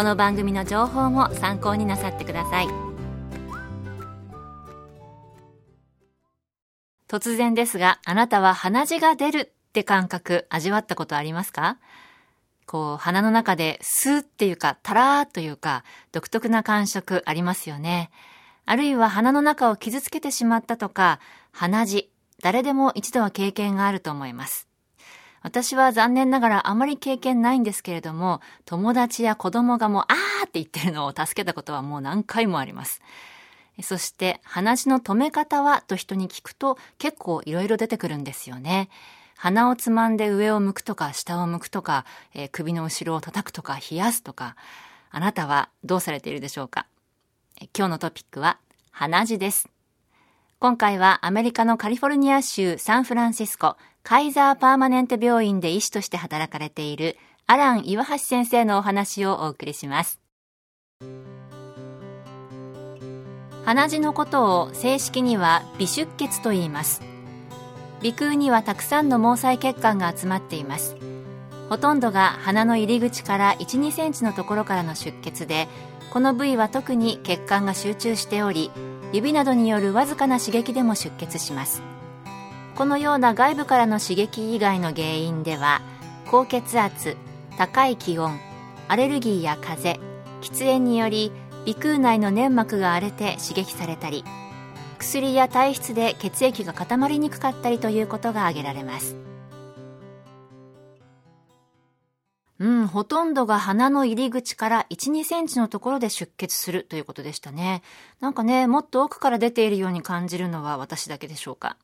この番組の情報も参考になさってください。突然ですがあなたは鼻血が出るって感覚味わったことありますか？こう鼻の中でスーっていうかタラーというか独特な感触ありますよね。あるいは鼻の中を傷つけてしまったとか鼻血誰でも一度は経験があると思います。私は残念ながらあまり経験ないんですけれども、友達や子供がもう、あーって言ってるのを助けたことはもう何回もあります。そして、話の止め方はと人に聞くと結構いろいろ出てくるんですよね。鼻をつまんで上を向くとか下を向くとか、えー、首の後ろを叩くとか冷やすとか、あなたはどうされているでしょうか？今日のトピックは鼻血です。今回はアメリカのカリフォルニア州サンフランシスコカイザーパーマネント病院で医師として働かれているアラン岩橋先生のお話をお送りします。鼻血のことを正式には微出血と言います。鼻腔にはたくさんの毛細血管が集まっています。ほとんどが鼻の入り口から1、2センチのところからの出血で、この部位は特に血管が集中しており、指などによるわずかな刺激でも出血しますこのような外部からの刺激以外の原因では高血圧高い気温アレルギーや風邪喫煙により鼻腔内の粘膜が荒れて刺激されたり薬や体質で血液が固まりにくかったりということが挙げられますうん、ほとんどが鼻の入り口から1、2センチのところで出血するということでしたね。なんかね、もっと奥から出ているように感じるのは私だけでしょうか。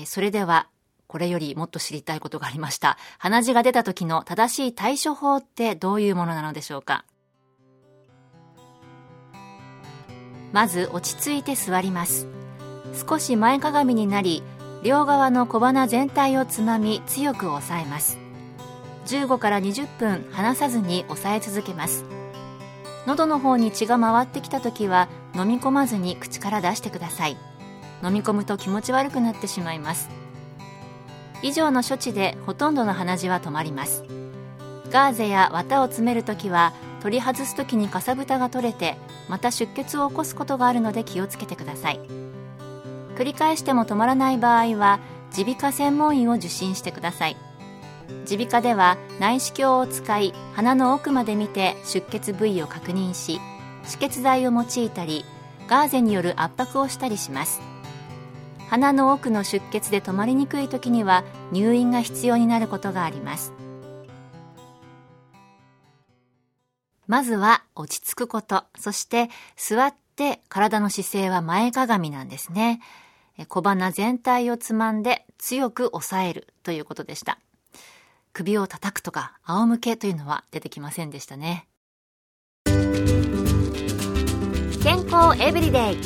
え、それでは、これよりもっと知りたいことがありました。鼻血が出た時の正しい対処法ってどういうものなのでしょうか？まず落ち着いて座ります。少し前かがみになり、両側の小鼻全体をつまみ強く押さえます。15から20分離さずに押さえ続けます喉の方に血が回ってきた時は飲み込まずに口から出してください飲み込むと気持ち悪くなってしまいます。以上の処置でほとんどの鼻血は止まります。ガーゼや綿を詰めるときは取り外すときにかさぶたが取れてまた出血を起こすことがあるので気をつけてください。繰り返しても止まらない場合は耳鼻科専門医を受診してください。耳鼻科では内視鏡を使い鼻の奥まで見て出血部位を確認し止血剤を用いたりガーゼによる圧迫をしたりします。鼻の奥の出血で止まりにくい時には入院が必要になることがあります。まずは落ち着くこと。そして座って体の姿勢は前かがみなんですね。小鼻全体をつまんで強く押さえるということでした。首を叩くとか仰向けというのは出てきませんでしたね。健康エブリデイ。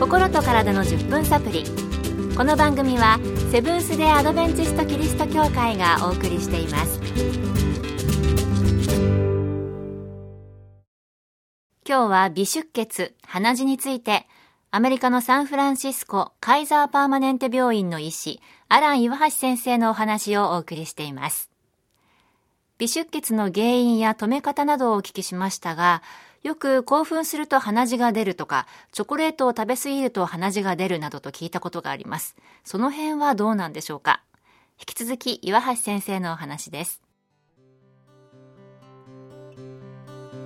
心と体の10分サプリ。この番組はセブンス・デ・アドベンチスト・キリスト教会がお送りしています。今日は微出血鼻血についてアメリカのサンフランシスコカイザーパーマネント病院の医師アラン岩橋先生のお話をお送りしています。微出血の原因や止め方などをお聞きしましたが、よく興奮すると鼻血が出るとか、チョコレートを食べ過ぎると鼻血が出るなどと聞いたことがあります。その辺はどうなんでしょうか？引き続き岩橋先生のお話です。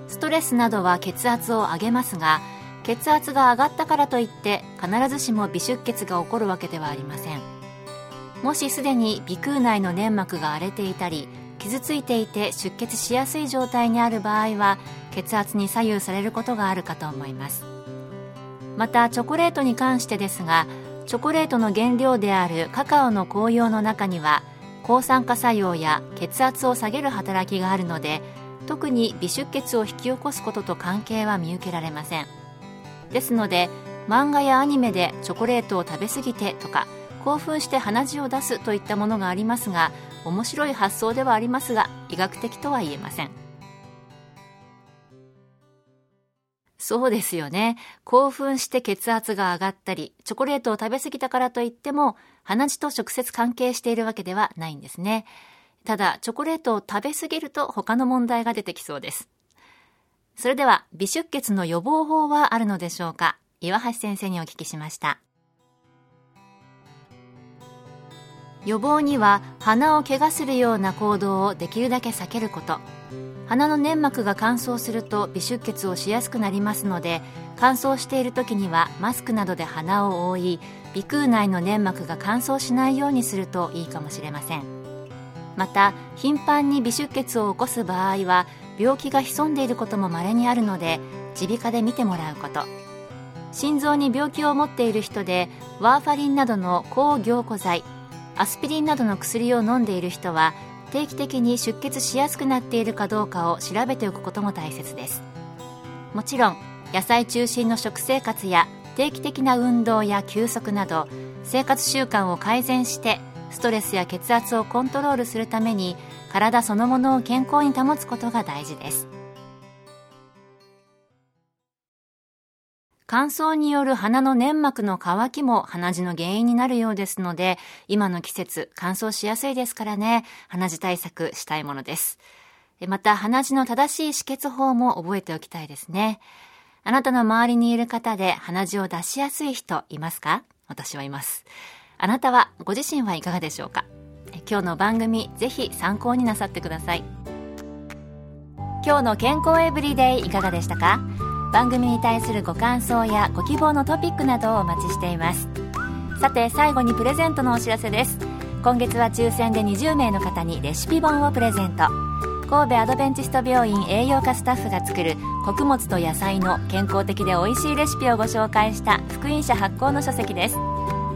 ストレスなどは血圧を上げますが、血圧が上がったからといって必ずしも微出血が起こるわけではありませんもしすでに鼻腔内の粘膜が荒れていたり傷ついていて出血しやすい状態にある場合は血圧に左右されることがあるかと思います。またチョコレートに関してですがチョコレートの原料であるカカオの紅葉の中には抗酸化作用や血圧を下げる働きがあるので特に微出血を引き起こすことと関係は見受けられません。ですので漫画やアニメでチョコレートを食べ過ぎてとか興奮して鼻血を出すといったものがありますが面白い発想ではありますが医学的とは言えませんそうですよね。興奮して血圧が上がったり、チョコレートを食べ過ぎたからといっても、鼻血と直接関係しているわけではないんですね。ただ、チョコレートを食べ過ぎると他の問題が出てきそうです。それでは、微出血の予防法はあるのでしょうか？岩橋先生にお聞きしました。予防には鼻を怪我するような行動をできるだけ避けること。鼻の粘膜が乾燥すると微出血をしやすくなりますので乾燥している時にはマスクなどで鼻を覆い鼻腔内の粘膜が乾燥しないようにするといいかもしれません。また頻繁に微出血を起こす場合は病気が潜んでいることも稀にあるので耳鼻科で見てもらうこと。心臓に病気を持っている人でワーファリンなどの抗凝固剤アスピリンなどの薬を飲んでいる人は定期的に出血しやすくなっているかどうかを調べておくことも大切です。もちろん野菜中心の食生活や定期的な運動や休息など生活習慣を改善してストレスや血圧をコントロールするために体そのものを健康に保つことが大事です。乾燥による鼻の粘膜の乾きも鼻血の原因になるようですので、今の季節乾燥しやすいですからね、鼻血対策したいものです。また、鼻血の正しい止血法も覚えておきたいですね。あなたの周りにいる方で鼻血を出しやすい人いますか？私はいます。あなたはご自身はいかがでしょうか？今日の番組ぜひ参考になさってください。今日の健康エブリデイいかがでしたか？番組に対するご感想やご希望のトピックなどをお待ちしています。さて最後にプレゼントのお知らせです。今月は抽選で20名の方にレシピ本をプレゼント。神戸アドベンチスト病院栄養科スタッフが作る穀物と野菜の健康的で美味しいレシピをご紹介した福音社発行の書籍です。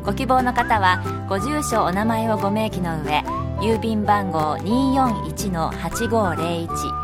ご希望の方はご住所お名前をご明記の上郵便番号241-8501